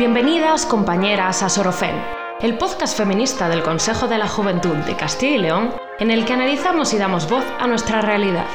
Bienvenidas compañeras a Sorofén, el podcast feminista del Consejo de la Juventud de Castilla y León, en el que analizamos y damos voz a nuestra realidad.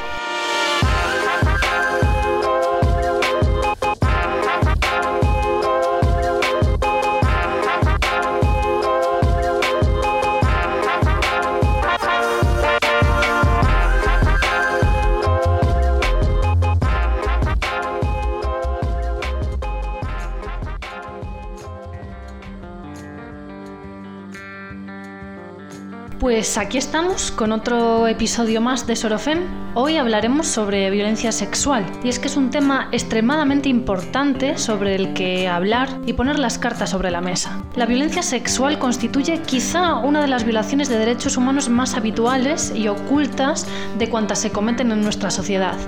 Pues aquí estamos con otro episodio más de Sorofem. Hoy hablaremos sobre violencia sexual y es que es un tema extremadamente importante sobre el que hablar y poner las cartas sobre la mesa. La violencia sexual constituye quizá una de las violaciones de derechos humanos más habituales y ocultas de cuantas se cometen en nuestra sociedad.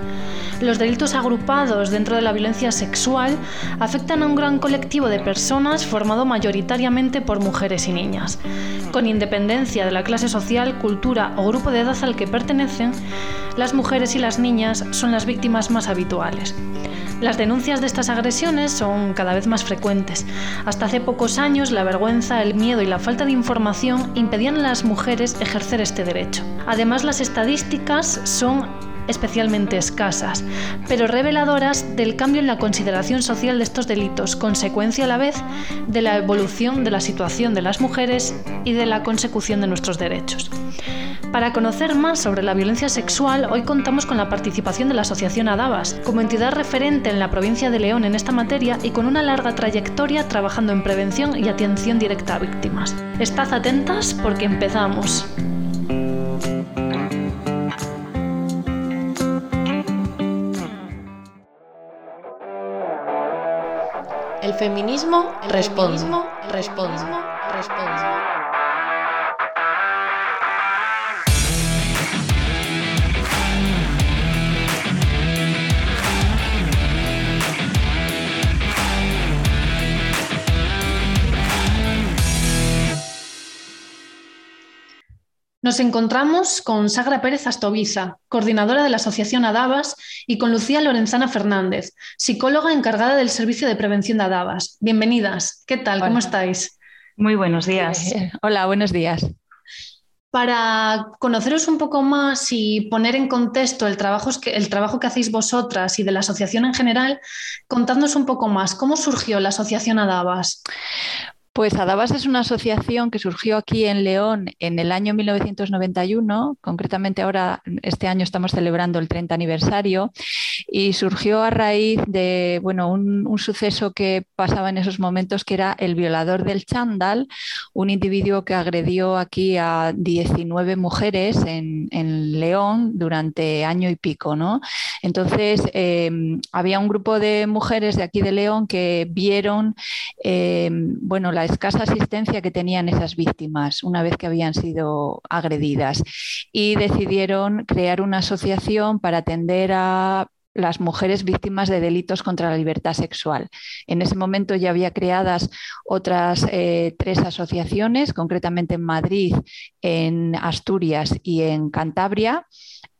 Los delitos agrupados dentro de la violencia sexual afectan a un gran colectivo de personas formado mayoritariamente por mujeres y niñas. Con independencia de la clase social, cultura o grupo de edad al que pertenecen, las mujeres y las niñas son las víctimas más habituales. Las denuncias de estas agresiones son cada vez más frecuentes. Hasta hace pocos años la vergüenza, el miedo y la falta de información impedían a las mujeres ejercer este derecho. Además, las estadísticas son especialmente escasas, pero reveladoras del cambio en la consideración social de estos delitos, consecuencia a la vez de la evolución de la situación de las mujeres y de la consecución de nuestros derechos. Para conocer más sobre la violencia sexual, hoy contamos con la participación de la Asociación Adabas, como entidad referente en la provincia de León en esta materia y con una larga trayectoria trabajando en prevención y atención directa a víctimas. Estad atentas porque empezamos. El feminismo responde. responde. responde. Nos encontramos con Sagra Pérez Astoviza, coordinadora de la Asociación Adabas, y con Lucía Lorenzana Fernández, psicóloga encargada del Servicio de Prevención de Adabas. Bienvenidas. ¿Qué tal? ¿Cómo estáis? Muy buenos días. hola, buenos días. Para conoceros un poco más y poner en contexto el trabajo, el trabajo que hacéis vosotras y de la asociación en general, contadnos un poco más. ¿Cómo surgió la Asociación Adabas? Pues Adabas es una asociación que surgió aquí en León en el año 1991, concretamente ahora este año estamos celebrando el 30 aniversario, y surgió a raíz de bueno, un, suceso que pasaba en esos momentos que era el violador del chándal, un individuo que agredió aquí a 19 mujeres en, León durante año y pico. ¿no? Entonces, em, había un grupo de mujeres de aquí de León que vieron em, bueno, la escasa asistencia que tenían esas víctimas una vez que habían sido agredidas y decidieron crear una asociación para atender a las mujeres víctimas de delitos contra la libertad sexual. En ese momento ya había creadas otras eh, tres asociaciones, concretamente en Madrid, en Asturias y en Cantabria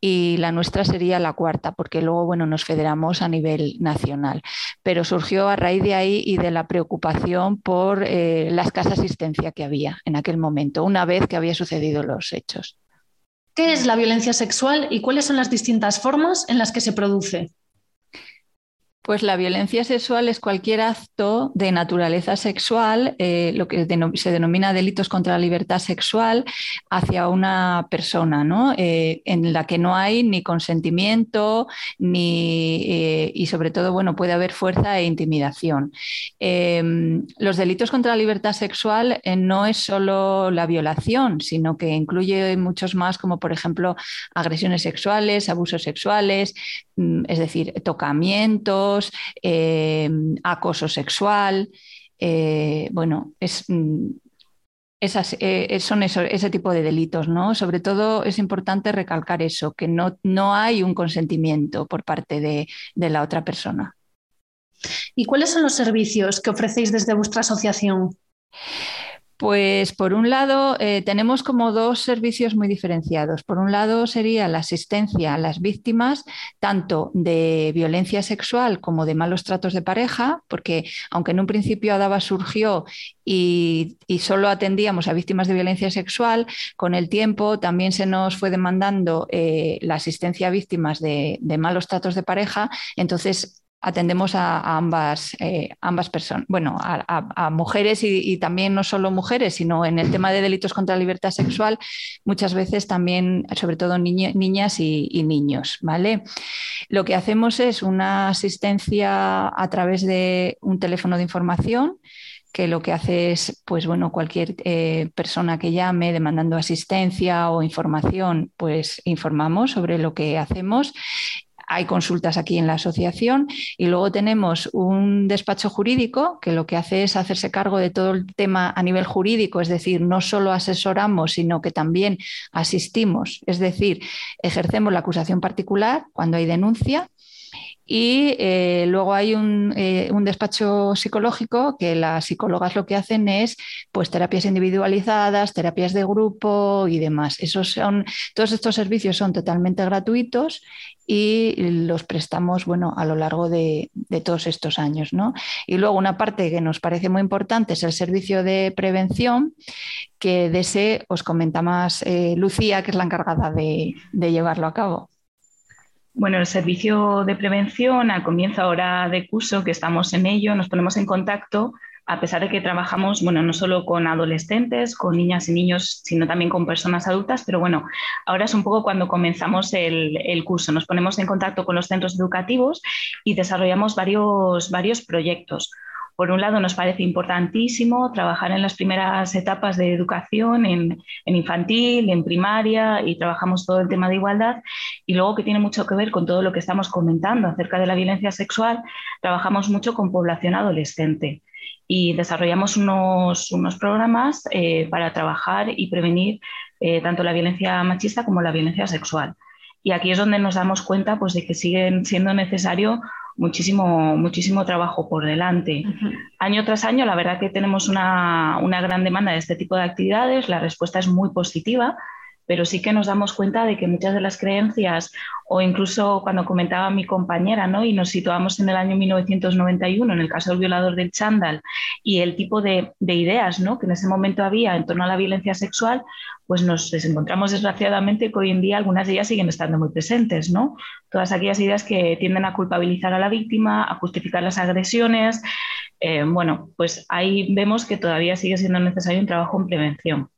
y la nuestra sería la cuarta, porque luego bueno, nos federamos a nivel nacional. Pero surgió a raíz de ahí y de la preocupación por eh, la escasa asistencia que había en aquel momento, una vez que había sucedido los hechos. ¿Qué es la violencia sexual y cuáles son las distintas formas en las que se produce? Pues la violencia sexual es cualquier acto de naturaleza sexual, eh, lo que se denomina delitos contra la libertad sexual, hacia una persona, ¿no? Eh, en la que no hay ni consentimiento ni, eh, y sobre todo, bueno, puede haber fuerza e intimidación. Em, los delitos contra la libertad sexual no es solo la violación, sino que incluye muchos más, como por ejemplo agresiones sexuales, abusos sexuales, mm, es decir, tocamientos eh, acoso sexual. Eh, bueno, es, mm, eh, son ese tipo de delitos, ¿no? Sobre todo es importante recalcar eso, que no, no hay un consentimiento por parte de, de la otra persona. ¿Y cuáles son los servicios que ofrecéis desde vuestra asociación? Pues por un lado eh, tenemos como dos servicios muy diferenciados. Por un lado sería la asistencia a las víctimas tanto de violencia sexual como de malos tratos de pareja, porque aunque en un principio Adaba surgió y, solo atendíamos a víctimas de violencia sexual, con el tiempo también se nos fue demandando eh, la asistencia a víctimas de, de malos tratos de pareja. Entonces atendemos a, ambas, eh, ambas personas, bueno, a, mujeres y, también no solo mujeres, sino en el tema de delitos contra la libertad sexual, muchas veces también, sobre todo niñas y, niños, ¿vale? Lo que hacemos es una asistencia a través de un teléfono de información que lo que hace es, pues bueno, cualquier eh, persona que llame demandando asistencia o información, pues informamos sobre lo que hacemos hay consultas aquí en la asociación y luego tenemos un despacho jurídico que lo que hace es hacerse cargo de todo el tema a nivel jurídico, es decir, no solo asesoramos, sino que también asistimos, es decir, ejercemos la acusación particular cuando hay denuncia y eh, luego hay eh, un, despacho psicológico que las psicólogas lo que hacen es pues terapias individualizadas, terapias de grupo y demás. Esos son, todos estos servicios son totalmente gratuitos y los prestamos bueno, a lo largo de, todos estos años. ¿no? Y luego una parte que nos parece muy importante es el servicio de prevención, que de ese os comenta más eh, Lucía, que es la encargada de llevarlo a cabo. Bueno, el servicio de prevención, al comienzo ahora de curso, que estamos en ello, nos ponemos en contacto, a pesar de que trabajamos, bueno, no solo con adolescentes, con niñas y niños, sino también con personas adultas, pero bueno, ahora es un poco cuando comenzamos el, el curso. Nos ponemos en contacto con los centros educativos y desarrollamos varios, varios proyectos. Por un lado, nos parece importantísimo trabajar en las primeras etapas de educación, en, infantil, en primaria, y trabajamos todo el tema de igualdad. Y luego, que tiene mucho que ver con todo lo que estamos comentando acerca de la violencia sexual, trabajamos mucho con población adolescente y desarrollamos unos, programas eh, para trabajar y prevenir eh, tanto la violencia machista como la violencia sexual. Y aquí es donde nos damos cuenta pues, de que siguen siendo necesario muchísimo, muchísimo trabajo por delante. Año tras año, la verdad que tenemos una, una gran demanda de este tipo de actividades, la respuesta es muy positiva pero sí que nos damos cuenta de que muchas de las creencias, o incluso cuando comentaba mi compañera, ¿no? y nos situamos en el año 1991, en el caso del violador del chándal, y el tipo de, ideas ¿no? que en ese momento había en torno a la violencia sexual, pues nos encontramos desgraciadamente que hoy en día algunas de ellas siguen estando muy presentes. ¿no? Todas aquellas ideas que tienden a culpabilizar a la víctima, a justificar las agresiones. Eh, bueno, pues ahí vemos que todavía sigue siendo necesario un trabajo en prevención.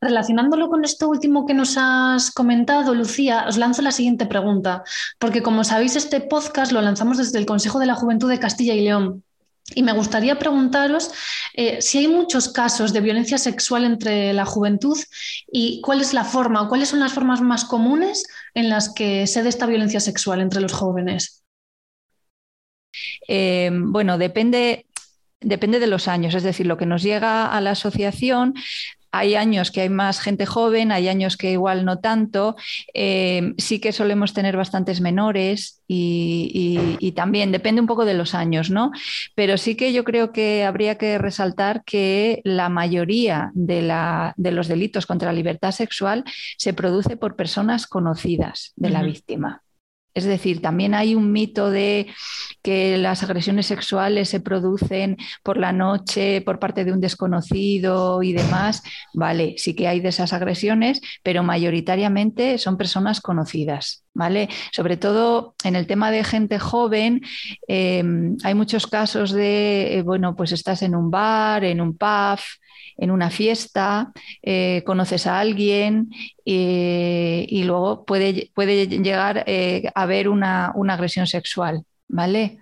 Relacionándolo con esto último que nos has comentado, Lucía, os lanzo la siguiente pregunta, porque como sabéis, este podcast lo lanzamos desde el Consejo de la Juventud de Castilla y León. Y me gustaría preguntaros eh, si hay muchos casos de violencia sexual entre la juventud y cuál es la forma o cuáles son las formas más comunes en las que se da esta violencia sexual entre los jóvenes. Eh, bueno, depende, depende de los años, es decir, lo que nos llega a la asociación hay años que hay más gente joven, hay años que igual no tanto. Eh, sí que solemos tener bastantes menores y, también depende un poco de los años, ¿no? Pero sí que yo creo que habría que resaltar que la mayoría de, los delitos contra la libertad sexual se produce por personas conocidas de la víctima. Es decir, también hay un mito de que las agresiones sexuales se producen por la noche por parte de un desconocido y demás. Vale, sí que hay de esas agresiones, pero mayoritariamente son personas conocidas. ¿Vale? Sobre todo en el tema de gente joven, eh, hay muchos casos de, eh, bueno, pues estás en un bar, en un pub, en una fiesta, eh, conoces a alguien y luego puede, puede llegar eh, a haber una, agresión sexual, ¿vale?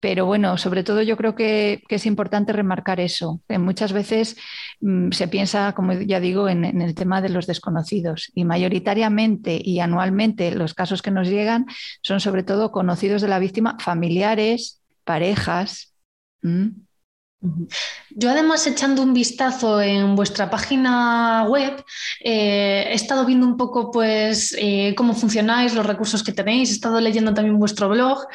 Pero bueno, sobre todo yo creo que, es importante remarcar eso. muchas veces mm, se piensa, como ya digo, en, el tema de los desconocidos y mayoritariamente y anualmente los casos que nos llegan son sobre todo conocidos de la víctima, familiares, parejas. Yo además echando un vistazo en vuestra página web, eh, he estado viendo un poco pues eh, cómo funcionáis, los recursos que tenéis, he estado leyendo también vuestro blog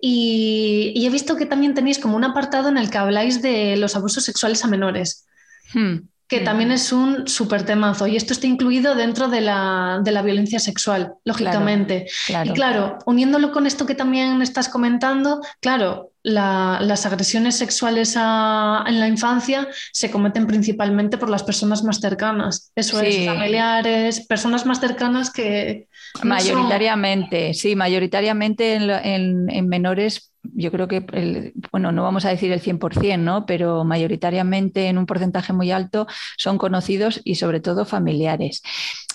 y, he visto que también tenéis como un apartado en el que habláis de los abusos sexuales a menores. Hmm que también es un súper temazo. Y esto está incluido dentro de la, violencia sexual, lógicamente. Y claro, uniéndolo con esto que también estás comentando, claro, las agresiones sexuales en la infancia se cometen principalmente por las personas más cercanas. Eso es, familiares, personas más cercanas que... mayoritariamente, sí, mayoritariamente en menores yo creo que, bueno, no vamos a decir el 100%, ¿no? pero mayoritariamente en un porcentaje muy alto son conocidos y sobre todo familiares.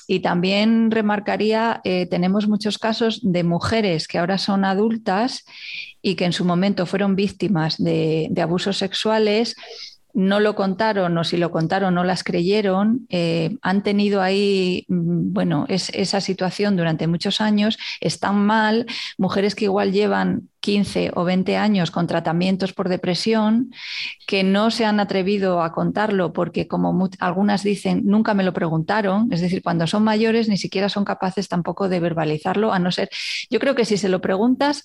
Y también remarcaría, eh, tenemos muchos casos de mujeres que ahora son adultas y que en su momento fueron víctimas de, abusos sexuales no lo contaron o si lo contaron no las creyeron, eh, han tenido ahí, bueno, esa situación durante muchos años, están mal, mujeres que igual llevan 15 o 20 años con tratamientos por depresión que no se han atrevido a contarlo porque, como algunas dicen, nunca me lo preguntaron. Es decir, cuando son mayores ni siquiera son capaces tampoco de verbalizarlo, a no ser. Yo creo que si se lo preguntas,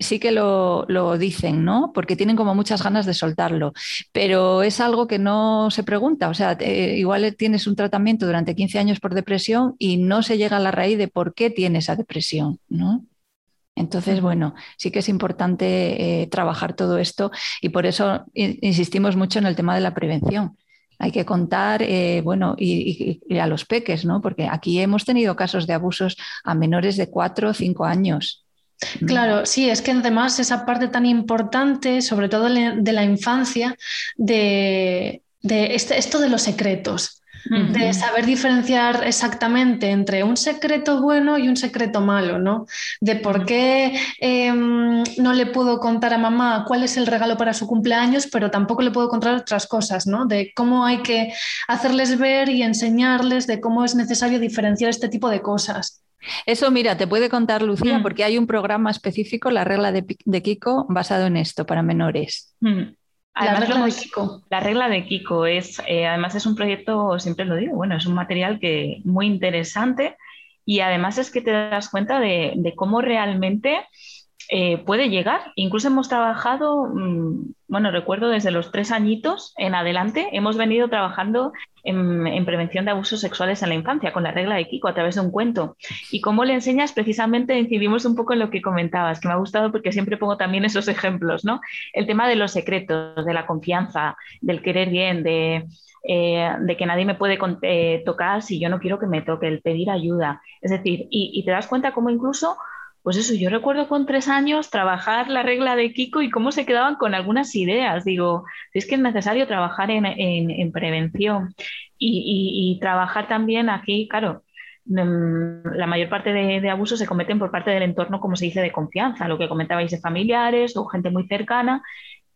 sí que lo, dicen, ¿no? Porque tienen como muchas ganas de soltarlo. Pero es algo que no se pregunta. O sea, igual tienes un tratamiento durante 15 años por depresión y no se llega a la raíz de por qué tienes esa depresión, ¿no? Entonces, bueno, sí que es importante eh, trabajar todo esto y por eso insistimos mucho en el tema de la prevención. Hay que contar, eh, bueno, y, a los peques, ¿no? Porque aquí hemos tenido casos de abusos a menores de cuatro o cinco años. Claro, sí, es que además esa parte tan importante, sobre todo de la infancia, de, este, esto de los secretos de saber diferenciar exactamente entre un secreto bueno y un secreto malo, ¿no? De por qué em, no le puedo contar a mamá cuál es el regalo para su cumpleaños, pero tampoco le puedo contar otras cosas, ¿no? De cómo hay que hacerles ver y enseñarles de cómo es necesario diferenciar este tipo de cosas. Eso, mira, te puede contar Lucía, mm. porque hay un programa específico, la regla de, Kiko, basado en esto, para menores. Mm la regla de Kiko. La regla de Kiko es, eh, además es un proyecto, siempre lo digo, bueno, es un material que muy interesante y además es que te das cuenta de, de cómo realmente eh, puede llegar. Incluso hemos trabajado, mm, bueno, recuerdo desde los tres añitos en adelante, hemos venido trabajando en, prevención de abusos sexuales en la infancia con la regla de Kiko a través de un cuento. Y cómo le enseñas, precisamente incidimos un poco en lo que comentabas, que me ha gustado porque siempre pongo también esos ejemplos, ¿no? El tema de los secretos, de la confianza, del querer bien, de... Eh, que nadie me puede eh, tocar si yo no quiero que me toque, el pedir ayuda. Es decir, y te das cuenta cómo incluso pues eso, yo recuerdo con tres años trabajar la regla de Kiko y cómo se quedaban con algunas ideas. Digo, es que es necesario trabajar en, prevención y, trabajar también aquí, claro, mm, la mayor parte de, abusos se cometen por parte del entorno, como se dice, de confianza, lo que comentabais de familiares o gente muy cercana,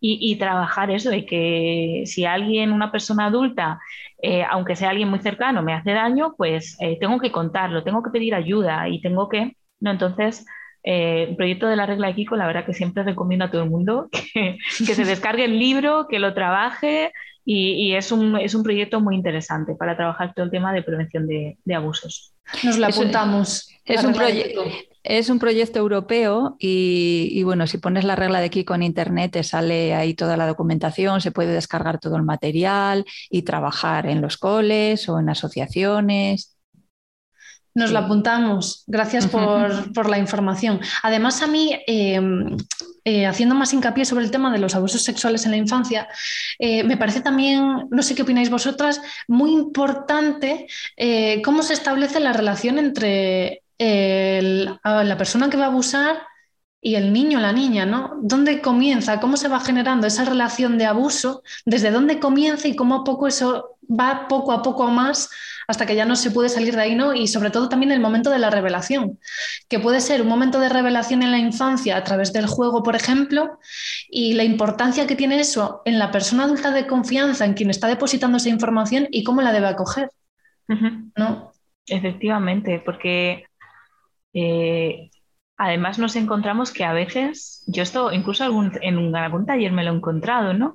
y, trabajar eso de que si alguien, una persona adulta, eh, aunque sea alguien muy cercano, me hace daño, pues eh, tengo que contarlo, tengo que pedir ayuda y tengo que ¿no? Entonces, eh, el proyecto de la regla de Kiko, la verdad que siempre recomiendo a todo el mundo que, se descargue el libro, que lo trabaje y, es, un, es, un, proyecto muy interesante para trabajar todo el tema de prevención de, abusos. Nos lo apuntamos. Es, un, es un, proyecto europeo y, y, bueno, si pones la regla de Kiko en internet te sale ahí toda la documentación, se puede descargar todo el material y trabajar en los coles o en asociaciones. Nos lo apuntamos. Gracias por, la información. Además, a mí, em, eh, haciendo más hincapié sobre el tema de los abusos sexuales en la infancia, eh, me parece también, no sé qué opináis vosotras, muy importante eh, cómo se establece la relación entre la persona que va a abusar y el niño, la niña, ¿no? ¿Dónde comienza? ¿Cómo se va generando esa relación de abuso? ¿Desde dónde comienza y cómo a poco eso va poco a poco más hasta que ya no se puede salir de ahí, ¿no? Y sobre todo también el momento de la revelación, que puede ser un momento de revelación en la infancia a través del juego, por ejemplo, y la importancia que tiene eso en la persona adulta de confianza, en quien está depositando esa información y cómo la debe acoger, ¿no? Efectivamente, porque eh, además nos encontramos que a veces, yo esto incluso en algún taller me lo he encontrado, ¿no?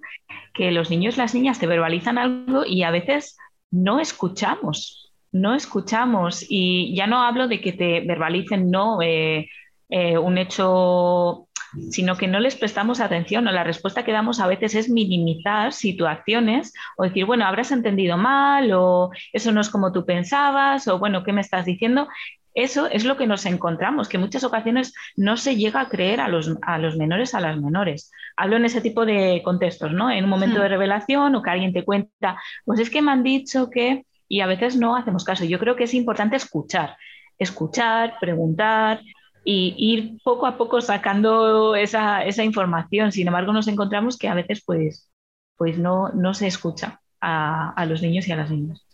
Que los niños las niñas te verbalizan algo y a veces no escuchamos, no escuchamos. Y ya no hablo de que te verbalicen, no, eh, eh, un hecho sino que no les prestamos atención o la respuesta que damos a veces es minimizar situaciones o decir, bueno, habrás entendido mal o eso no es como tú pensabas o bueno, ¿qué me estás diciendo? Eso es lo que nos encontramos, que en muchas ocasiones no se llega a creer a los, a los menores, a las menores. Hablo en ese tipo de contextos, ¿no? En un momento hmm. de revelación o que alguien te cuenta, pues es que me han dicho que, y a veces no hacemos caso. Yo creo que es importante escuchar, escuchar, preguntar y ir poco a poco sacando esa, información. Sin embargo, nos encontramos que a veces pues, pues no, no se escucha a, a los niños y a las niñas.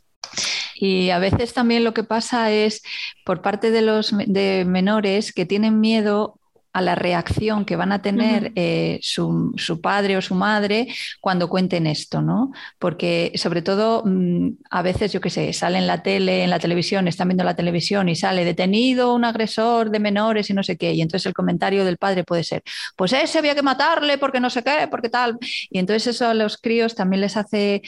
Y a veces también lo que pasa es por parte de los de menores que tienen miedo a la reacción que van a tener eh, su, padre o su madre cuando cuenten esto, ¿no? Porque sobre todo mm, a veces, yo qué sé, sale en la tele, en la televisión, están viendo la televisión y sale detenido un agresor de menores y no sé qué, y entonces el comentario del padre puede ser, pues ese había que matarle porque no sé qué, porque tal, y entonces eso a los críos también les hace,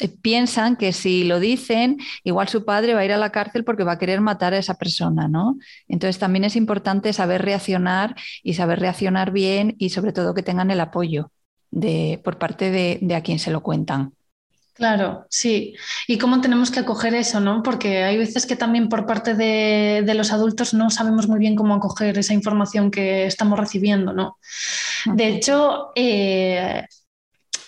eh, piensan que si lo dicen, igual su padre va a ir a la cárcel porque va a querer matar a esa persona, ¿no? Entonces también es importante saber reaccionar y saber reaccionar bien y sobre todo que tengan el apoyo de, por parte de, a quien se lo cuentan. Claro, sí. ¿Y cómo tenemos que acoger eso, no? Porque hay veces que también por parte de, los adultos no sabemos muy bien cómo acoger esa información que estamos recibiendo, ¿no? De hecho, eh,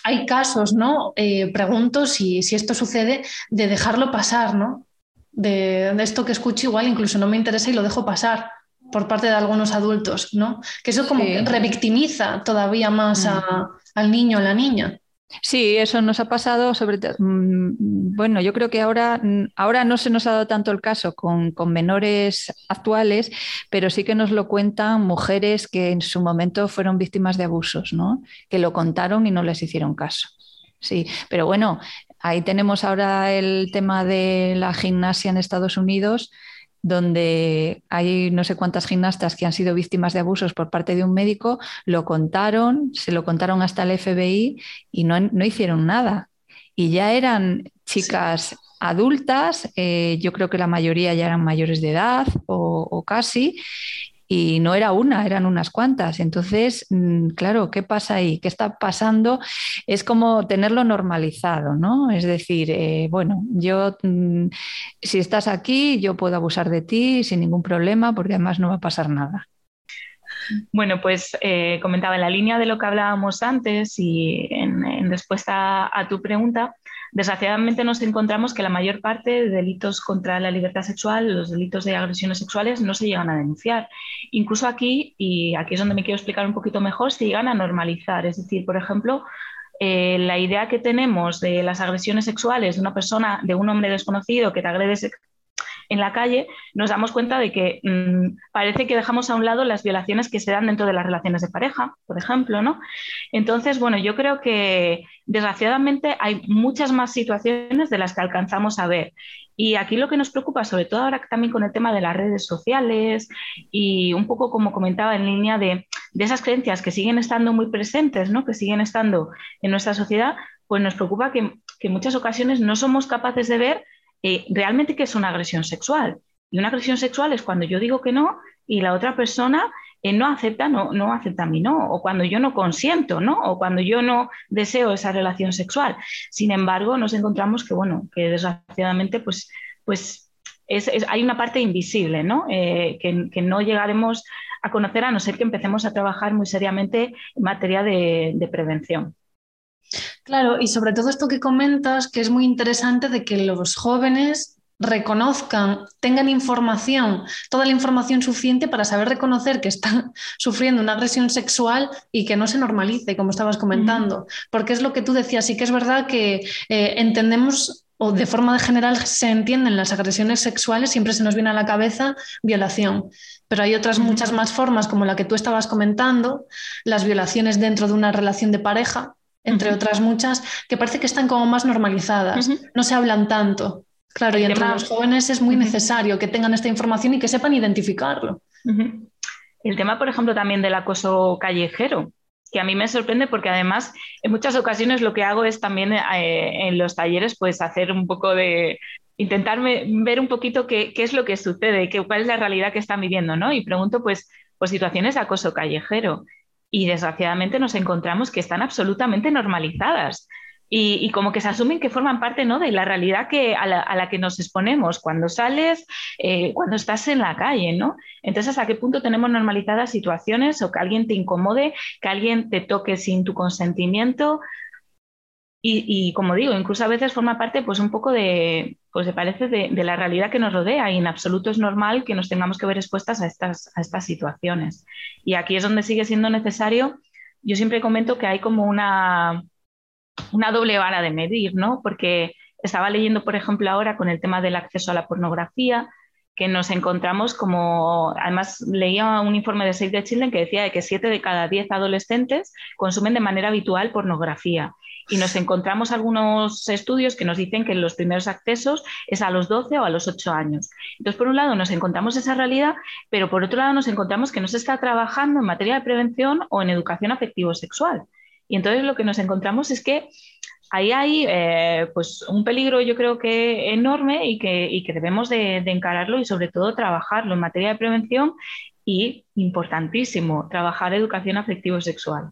hay casos, ¿no? Eh, pregunto si, si, esto sucede, de dejarlo pasar, ¿no? De, de, esto que escucho igual incluso no me interesa y lo dejo pasar por parte de algunos adultos, ¿no? Que eso como revictimiza todavía más al niño o la niña. Sí, eso nos ha pasado sobre todo. Mm, bueno, yo creo que ahora, ahora no se nos ha dado tanto el caso con, menores actuales, pero sí que nos lo cuentan mujeres que en su momento fueron víctimas de abusos, ¿no? Que lo contaron y no les hicieron caso. Sí, pero bueno, ahí tenemos ahora el tema de la gimnasia en Estados Unidos donde hay no sé cuántas gimnastas que han sido víctimas de abusos por parte de un médico, lo contaron, se lo contaron hasta el FBI y no, no hicieron nada. Y ya eran chicas adultas, eh, yo creo que la mayoría ya eran mayores de edad o, o casi, y no era una, eran unas cuantas. Entonces, mm, claro, ¿qué pasa ahí? ¿Qué está pasando? Es como tenerlo normalizado, ¿no? Es decir, eh, bueno, yo, mm, si estás aquí, yo puedo abusar de ti sin ningún problema porque además no va a pasar nada. Bueno, pues eh, comentaba en la línea de lo que hablábamos antes y en, respuesta a tu pregunta, Desgraciadamente nos encontramos que la mayor parte de delitos contra la libertad sexual, los delitos de agresiones sexuales, no se llegan a denunciar. Incluso aquí, y aquí es donde me quiero explicar un poquito mejor, se llegan a normalizar. Es decir, por ejemplo, eh, la idea que tenemos de las agresiones sexuales de una persona, de un hombre desconocido que te agrede en la calle, nos damos cuenta de que mm, parece que dejamos a un lado las violaciones que se dan dentro de las relaciones de pareja, por ejemplo, ¿no? Entonces, bueno, yo creo que desgraciadamente hay muchas más situaciones de las que alcanzamos a ver. Y aquí lo que nos preocupa, sobre todo ahora también con el tema de las redes sociales y un poco como comentaba en línea de, esas creencias que siguen estando muy presentes, ¿no? que siguen estando en nuestra sociedad, pues nos preocupa que, que en muchas ocasiones no somos capaces de ver eh, realmente qué es una agresión sexual. Y una agresión sexual es cuando yo digo que no y la otra persona eh, no acepta, no, no acepta mí no, o cuando yo no consiento, ¿no? O cuando yo no deseo esa relación sexual. Sin embargo, nos encontramos que, bueno, que desgraciadamente, pues, pues hay una parte invisible, ¿no? Eh, que, no llegaremos a conocer a no ser que empecemos a trabajar muy seriamente en materia de prevención. Claro, y sobre todo esto que comentas, que es muy interesante de que los jóvenes reconozcan, tengan información, toda la información suficiente para saber reconocer que están sufriendo una agresión sexual y que no se normalice, como estabas comentando. Porque es lo que tú decías, sí que es verdad que eh, entendemos o de forma general se entienden las agresiones sexuales, siempre se nos viene a la cabeza violación. Pero hay otras muchas más formas, como la que tú estabas comentando, las violaciones dentro de una relación de pareja, entre otras muchas, que parece que están como más normalizadas, no se hablan tanto. Claro, y entre los jóvenes es muy necesario que tengan esta información y que sepan identificarlo. El tema, por ejemplo, también del acoso callejero, que a mí me sorprende porque además en muchas ocasiones lo que hago es también eh, en los talleres pues hacer un poco de intentar ver un poquito qué, qué, es lo que sucede, qué, cuál es la realidad que están viviendo, ¿no? Y pregunto pues, pues situaciones de acoso callejero y desgraciadamente nos encontramos que están absolutamente normalizadas. Y, como que se asumen que forman parte ¿no? de la realidad que, a, la, que nos exponemos cuando sales, eh, cuando estás en la calle. ¿no? Entonces, ¿hasta qué punto tenemos normalizadas situaciones o que alguien te incomode, que alguien te toque sin tu consentimiento? Y, como digo, incluso a veces forma parte pues un poco de, pues parece de, la realidad que nos rodea y en absoluto es normal que nos tengamos que ver expuestas a estas, a estas situaciones. Y aquí es donde sigue siendo necesario, yo siempre comento que hay como una, una doble vara de medir, ¿no? Porque estaba leyendo, por ejemplo, ahora con el tema del acceso a la pornografía, que nos encontramos como, además leía un informe de Save the Children que decía que 7 de cada 10 adolescentes consumen de manera habitual pornografía. Y nos encontramos algunos estudios que nos dicen que los primeros accesos es a los 12 o a los 8 años. Entonces, por un lado, nos encontramos esa realidad, pero por otro lado, nos encontramos que no se está trabajando en materia de prevención o en educación afectivo-sexual. Y entonces lo que nos encontramos es que ahí hay eh, pues un peligro yo creo que enorme y que, que debemos de, encararlo y sobre todo trabajarlo en materia de prevención y importantísimo, trabajar educación afectivo-sexual.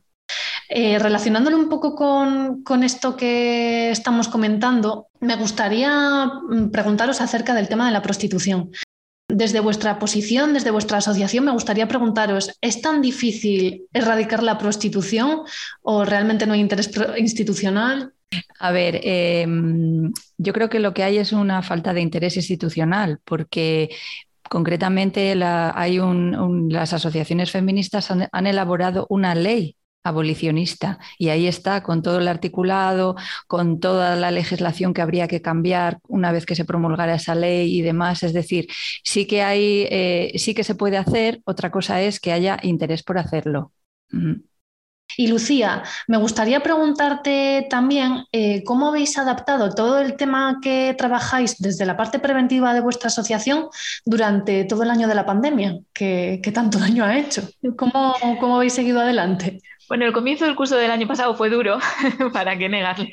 Eh, relacionándolo un poco con, con, esto que estamos comentando, me gustaría mm, preguntaros acerca del tema de la prostitución. Desde vuestra posición, desde vuestra asociación, me gustaría preguntaros, ¿es tan difícil erradicar la prostitución o realmente no hay interés institucional? A ver, em, yo creo que lo que hay es una falta de interés institucional, porque concretamente hay las asociaciones feministas han elaborado una ley abolicionista. Y ahí está, con todo el articulado, con toda la legislación que habría que cambiar una vez que se promulgara esa ley y demás. Es decir, sí que hay, eh, sí que se puede hacer, otra cosa es que haya interés por hacerlo. Y Lucía, me gustaría preguntarte también eh, cómo habéis adaptado todo el tema que trabajáis desde la parte preventiva de vuestra asociación durante todo el año de la pandemia, que, tanto daño ha hecho. ¿Cómo, ¿Cómo habéis seguido adelante? Bueno, el comienzo del curso del año pasado fue duro, para qué negarlo,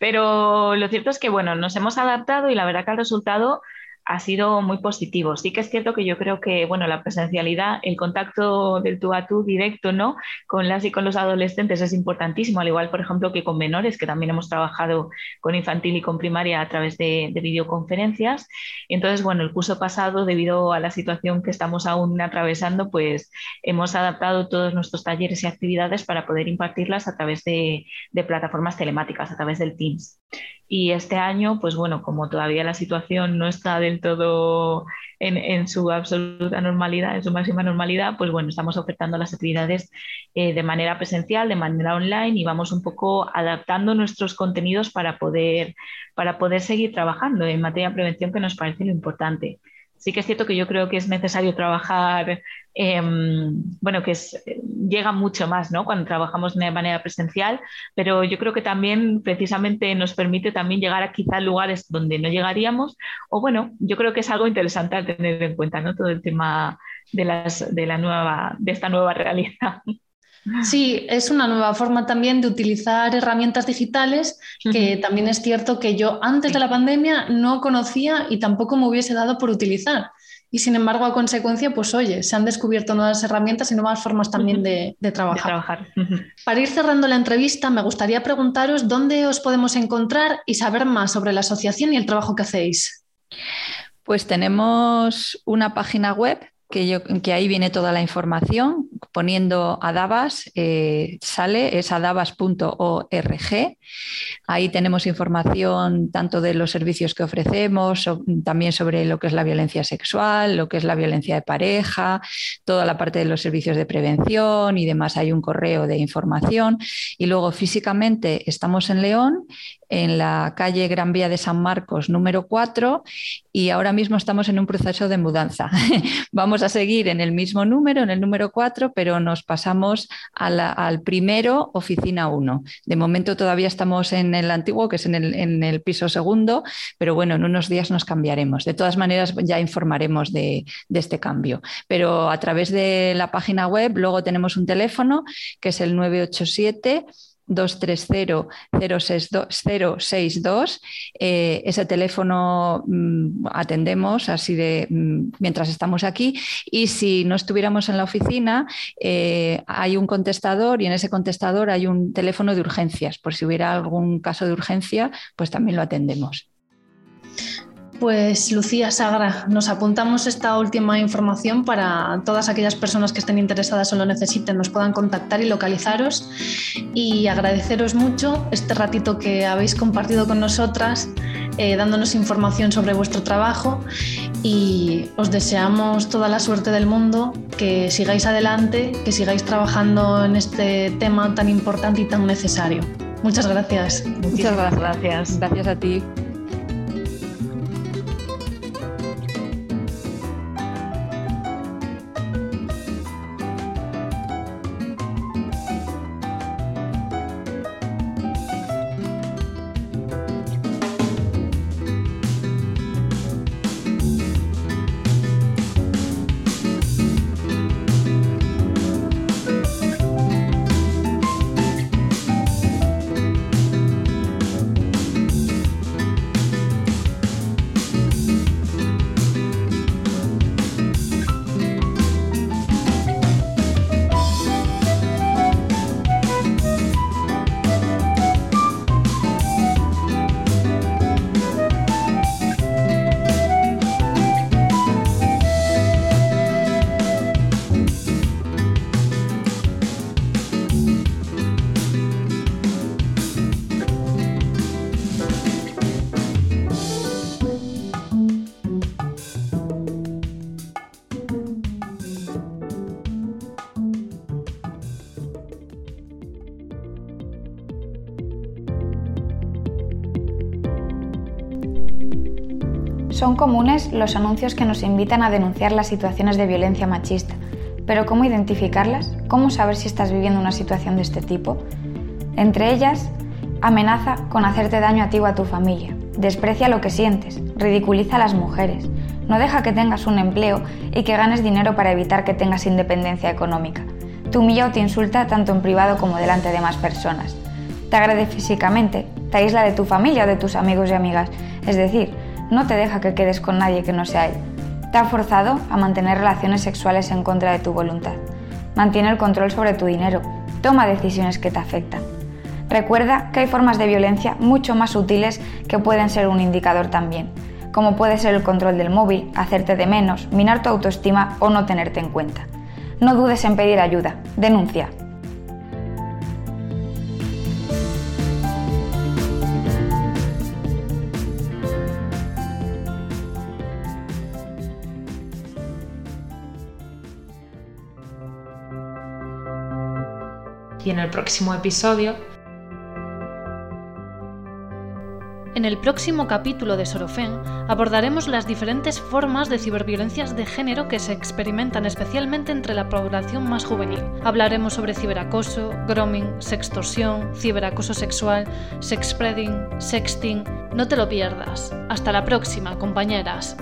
pero lo cierto es que, bueno, nos hemos adaptado y la verdad que el resultado ha sido muy positivo. Sí que es cierto que yo creo que, bueno, la presencialidad, el contacto del tú a tú directo, ¿no? Con las y con los adolescentes es importantísimo, al igual, por ejemplo, que con menores, que también hemos trabajado con infantil y con primaria a través de, videoconferencias. Entonces, bueno, el curso pasado, debido a la situación que estamos aún atravesando, pues hemos adaptado todos nuestros talleres y actividades para poder impartirlas a través de, de plataformas telemáticas, a través del Teams. Y este año, pues bueno, como todavía la situación no está del todo en, su absoluta normalidad, en su máxima normalidad, pues bueno, estamos ofertando las actividades eh, de manera presencial, de manera online y vamos un poco adaptando nuestros contenidos para poder, para poder seguir trabajando en materia de prevención, que nos parece lo importante sí que es cierto que yo creo que es necesario trabajar, em, bueno, que llega mucho más, ¿no? Cuando trabajamos de manera presencial, pero yo creo que también precisamente nos permite también llegar a quizá lugares donde no llegaríamos, o bueno, yo creo que es algo interesante a tener en cuenta, ¿no? Todo el tema de, la nueva, de esta nueva realidad. Sí, es una nueva forma también de utilizar herramientas digitales que también es cierto que yo antes de la pandemia no conocía y tampoco me hubiese dado por utilizar. Y sin embargo, a consecuencia, pues oye, se han descubierto nuevas herramientas y nuevas formas también de, trabajar. Para ir cerrando la entrevista, me gustaría preguntaros dónde os podemos encontrar y saber más sobre la asociación y el trabajo que hacéis. Pues tenemos una página web que, ahí viene toda la información. Poniendo Adabas, eh, sale, es adabas.org. Ahí tenemos información tanto de los servicios que ofrecemos, también sobre lo que es la violencia sexual, lo que es la violencia de pareja, toda la parte de los servicios de prevención y demás. Hay un correo de información. Y luego físicamente estamos en León en la calle Gran Vía de San Marcos número 4 y ahora mismo estamos en un proceso de mudanza. Vamos a seguir en el mismo número, en el número 4, pero nos pasamos al primero, oficina 1. De momento todavía estamos en el antiguo, que es en el, piso segundo, pero bueno, en unos días nos cambiaremos. De todas maneras, ya informaremos de, este cambio. Pero a través de la página web, luego tenemos un teléfono que es el 987 230-062. Eh, ese teléfono mm, atendemos así de mm, mientras estamos aquí y si no estuviéramos en la oficina eh, hay un contestador y en ese contestador hay un teléfono de urgencias. Por si hubiera algún caso de urgencia, pues también lo atendemos. Pues Lucía Sagra, nos apuntamos esta última información para todas aquellas personas que estén interesadas o lo necesiten, nos puedan contactar y localizaros y agradeceros mucho este ratito que habéis compartido con nosotras, eh, dándonos información sobre vuestro trabajo y os deseamos toda la suerte del mundo, que sigáis adelante, que sigáis trabajando en este tema tan importante y tan necesario. Muchas gracias. Muchas gracias. Gracias a ti. Comunes los anuncios que nos invitan a denunciar las situaciones de violencia machista, pero ¿cómo identificarlas? ¿Cómo saber si estás viviendo una situación de este tipo? Entre ellas, amenaza con hacerte daño a ti o a tu familia, desprecia lo que sientes, ridiculiza a las mujeres, no deja que tengas un empleo y que ganes dinero para evitar que tengas independencia económica. Te humilla o te insulta tanto en privado como delante de más personas. Te agrede físicamente, te aísla de tu familia o de tus amigos y amigas, es decir, no te deja que quedes con nadie que no sea él. Te ha forzado a mantener relaciones sexuales en contra de tu voluntad. Mantiene el control sobre tu dinero. Toma decisiones que te afectan. Recuerda que hay formas de violencia mucho más sutiles que pueden ser un indicador también, como puede ser el control del móvil, hacerte de menos, minar tu autoestima o no tenerte en cuenta. No dudes en pedir ayuda. Denuncia. Y en el próximo episodio. En el próximo capítulo de Sorofen abordaremos las diferentes formas de ciberviolencias de género que se experimentan especialmente entre la población más juvenil. Hablaremos sobre ciberacoso, grooming, sextorsión, ciberacoso sexual, sexspreading, sexting. No te lo pierdas. Hasta la próxima, compañeras.